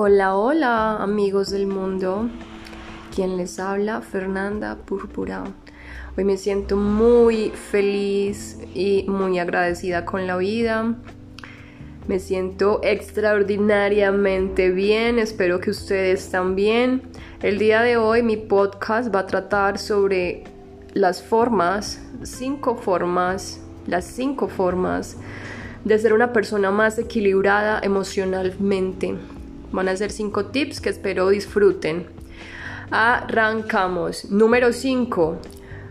Hola, hola amigos del mundo. Quien les habla, Fernanda Púrpura. Hoy me siento muy feliz y muy agradecida con la vida. Me siento extraordinariamente bien, espero que ustedes también. El día de hoy mi podcast va a tratar sobre las formas, cinco formas, las cinco formas de ser una persona más equilibrada emocionalmente. Van a ser cinco tips que espero disfruten. Arrancamos. Número 5.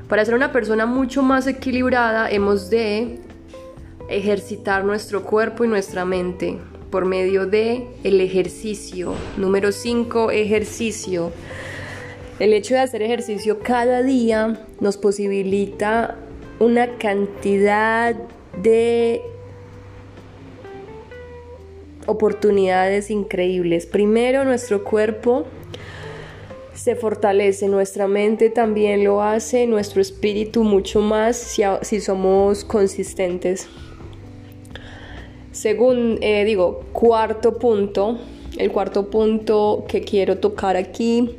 Para ser una persona mucho más equilibrada hemos de ejercitar nuestro cuerpo y nuestra mente por medio de el ejercicio. Número 5, ejercicio. El hecho de hacer ejercicio cada día nos posibilita una cantidad de oportunidades increíbles. Primero, nuestro cuerpo se fortalece, nuestra mente también lo hace, nuestro espíritu mucho más si, somos consistentes. Según, eh, digo, cuarto punto, el cuarto punto que quiero tocar aquí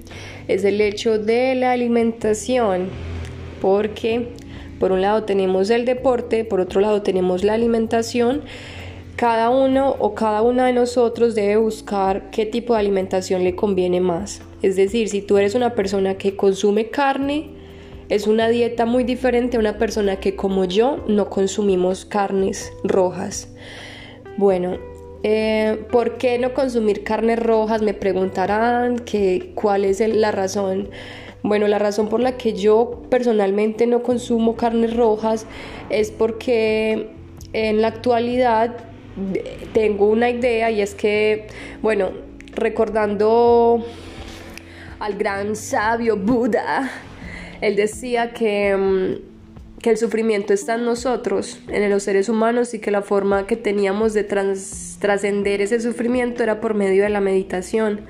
es el hecho de la alimentación, porque por un lado tenemos el deporte, por otro lado tenemos la alimentación cada uno o cada una de nosotros debe buscar qué tipo de alimentación le conviene más. Es decir, si tú eres una persona que consume carne, es una dieta muy diferente a una persona que como yo no consumimos carnes rojas. Bueno, eh, ¿por qué no consumir carnes rojas? Me preguntarán que cuál es la razón. Bueno, la razón por la que yo personalmente no consumo carnes rojas es porque en la actualidad tengo una idea y es que, bueno, recordando al gran sabio Buda, él decía que, mm, que el sufrimiento está en nosotros, en los seres humanos, y que la forma que teníamos de trascender ese sufrimiento era por medio de la meditación.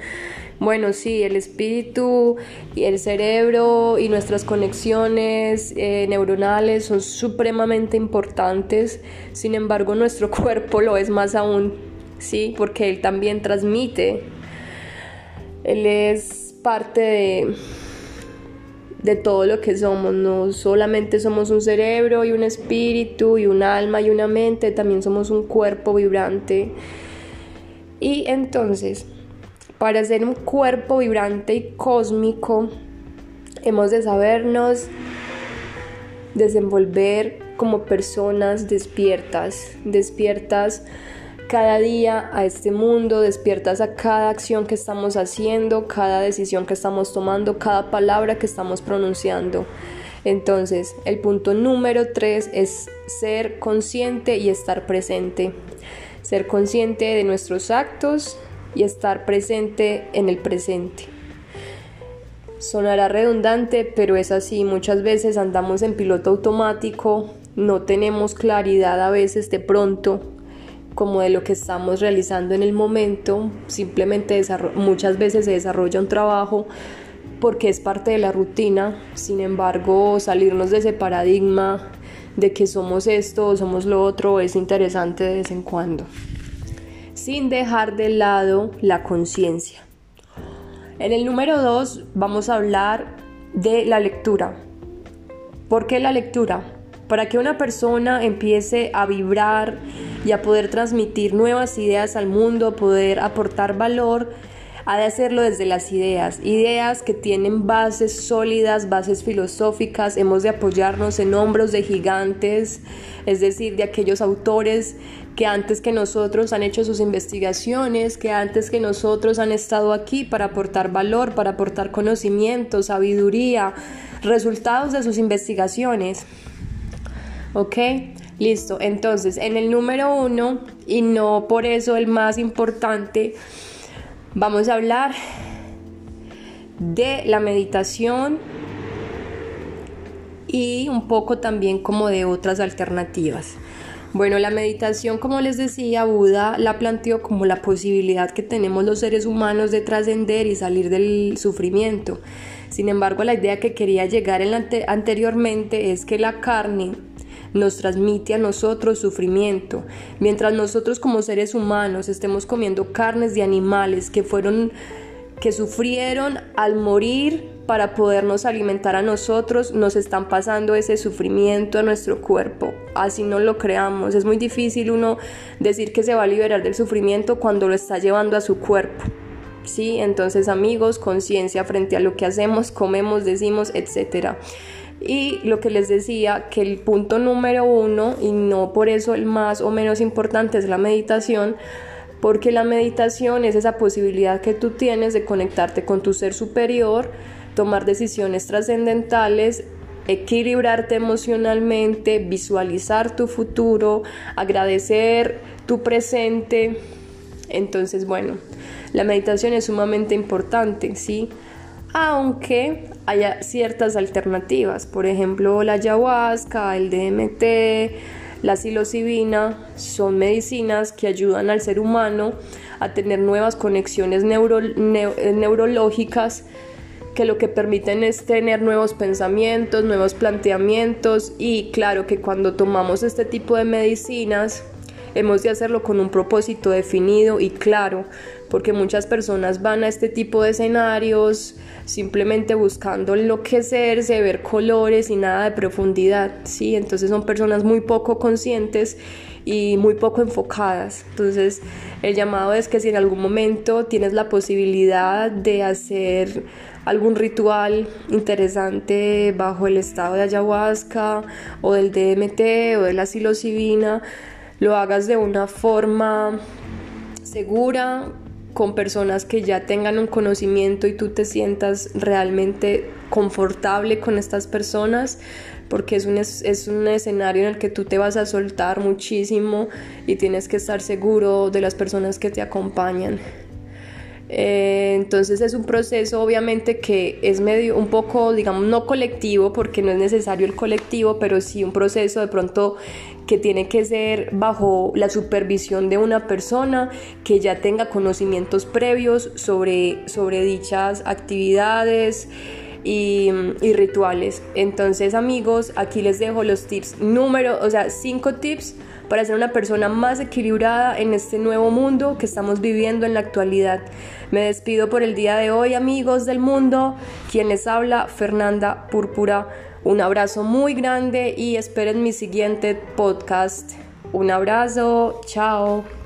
Bueno, sí, el espíritu y el cerebro y nuestras conexiones eh, neuronales son supremamente importantes, sin embargo nuestro cuerpo lo es más aún, ¿sí? Porque él también transmite, él es parte de, de todo lo que somos, no solamente somos un cerebro y un espíritu y un alma y una mente, también somos un cuerpo vibrante. Y entonces, para ser un cuerpo vibrante y cósmico, hemos de sabernos desenvolver como personas despiertas, despiertas cada día a este mundo, despiertas a cada acción que estamos haciendo, cada decisión que estamos tomando, cada palabra que estamos pronunciando. Entonces, el punto número tres es ser consciente y estar presente. Ser consciente de nuestros actos, y estar presente en el presente. Sonará redundante, pero es así. Muchas veces andamos en piloto automático, no tenemos claridad a veces de pronto como de lo que estamos realizando en el momento. Simplemente muchas veces se desarrolla un trabajo porque es parte de la rutina. Sin embargo, salirnos de ese paradigma de que somos esto, somos lo otro, es interesante de vez en cuando sin dejar de lado la conciencia. En el número 2 vamos a hablar de la lectura. ¿Por qué la lectura? Para que una persona empiece a vibrar y a poder transmitir nuevas ideas al mundo, poder aportar valor, ha de hacerlo desde las ideas, ideas que tienen bases sólidas, bases filosóficas, hemos de apoyarnos en hombros de gigantes, es decir, de aquellos autores que antes que nosotros han hecho sus investigaciones, que antes que nosotros han estado aquí para aportar valor, para aportar conocimiento, sabiduría, resultados de sus investigaciones. ¿Ok? Listo. Entonces, en el número uno, y no por eso el más importante, Vamos a hablar de la meditación y un poco también como de otras alternativas. Bueno, la meditación, como les decía, Buda la planteó como la posibilidad que tenemos los seres humanos de trascender y salir del sufrimiento. Sin embargo, la idea que quería llegar en anteriormente es que la carne nos transmite a nosotros sufrimiento. Mientras nosotros como seres humanos estemos comiendo carnes de animales que fueron que sufrieron al morir para podernos alimentar a nosotros, nos están pasando ese sufrimiento a nuestro cuerpo. Así no lo creamos. Es muy difícil uno decir que se va a liberar del sufrimiento cuando lo está llevando a su cuerpo. ¿Sí? Entonces amigos, conciencia frente a lo que hacemos, comemos, decimos, etc. Y lo que les decía, que el punto número uno, y no por eso el más o menos importante, es la meditación, porque la meditación es esa posibilidad que tú tienes de conectarte con tu ser superior, tomar decisiones trascendentales, equilibrarte emocionalmente, visualizar tu futuro, agradecer tu presente. Entonces, bueno, la meditación es sumamente importante, ¿sí? Aunque haya ciertas alternativas, por ejemplo, la ayahuasca, el DMT, la psilocibina son medicinas que ayudan al ser humano a tener nuevas conexiones neurológicas que lo que permiten es tener nuevos pensamientos, nuevos planteamientos. Y claro que cuando tomamos este tipo de medicinas hemos de hacerlo con un propósito definido y claro, porque muchas personas van a este tipo de escenarios simplemente buscando enloquecerse, ver colores y nada de profundidad, ¿sí? Entonces son personas muy poco conscientes y muy poco enfocadas. Entonces el llamado es que si en algún momento tienes la posibilidad de hacer algún ritual interesante bajo el estado de ayahuasca o del DMT o de la psilocibina, lo hagas de una forma segura, con personas que ya tengan un conocimiento y tú te sientas realmente confortable con estas personas, porque es un, es un escenario en el que tú te vas a soltar muchísimo y tienes que estar seguro de las personas que te acompañan. Eh, entonces es un proceso obviamente que es medio un poco, digamos, no colectivo, porque no es necesario el colectivo, pero sí un proceso de pronto que tiene que ser bajo la supervisión de una persona que ya tenga conocimientos previos sobre, sobre dichas actividades. Y, y, rituales. Entonces, amigos, aquí les dejo los tips número, o sea, cinco tips para ser una persona más equilibrada en este nuevo mundo que estamos viviendo en la actualidad. Me despido por el día de hoy, amigos del mundo. Quien les habla, Fernanda Púrpura. Un abrazo muy grande y esperen mi siguiente podcast. Un abrazo, chao.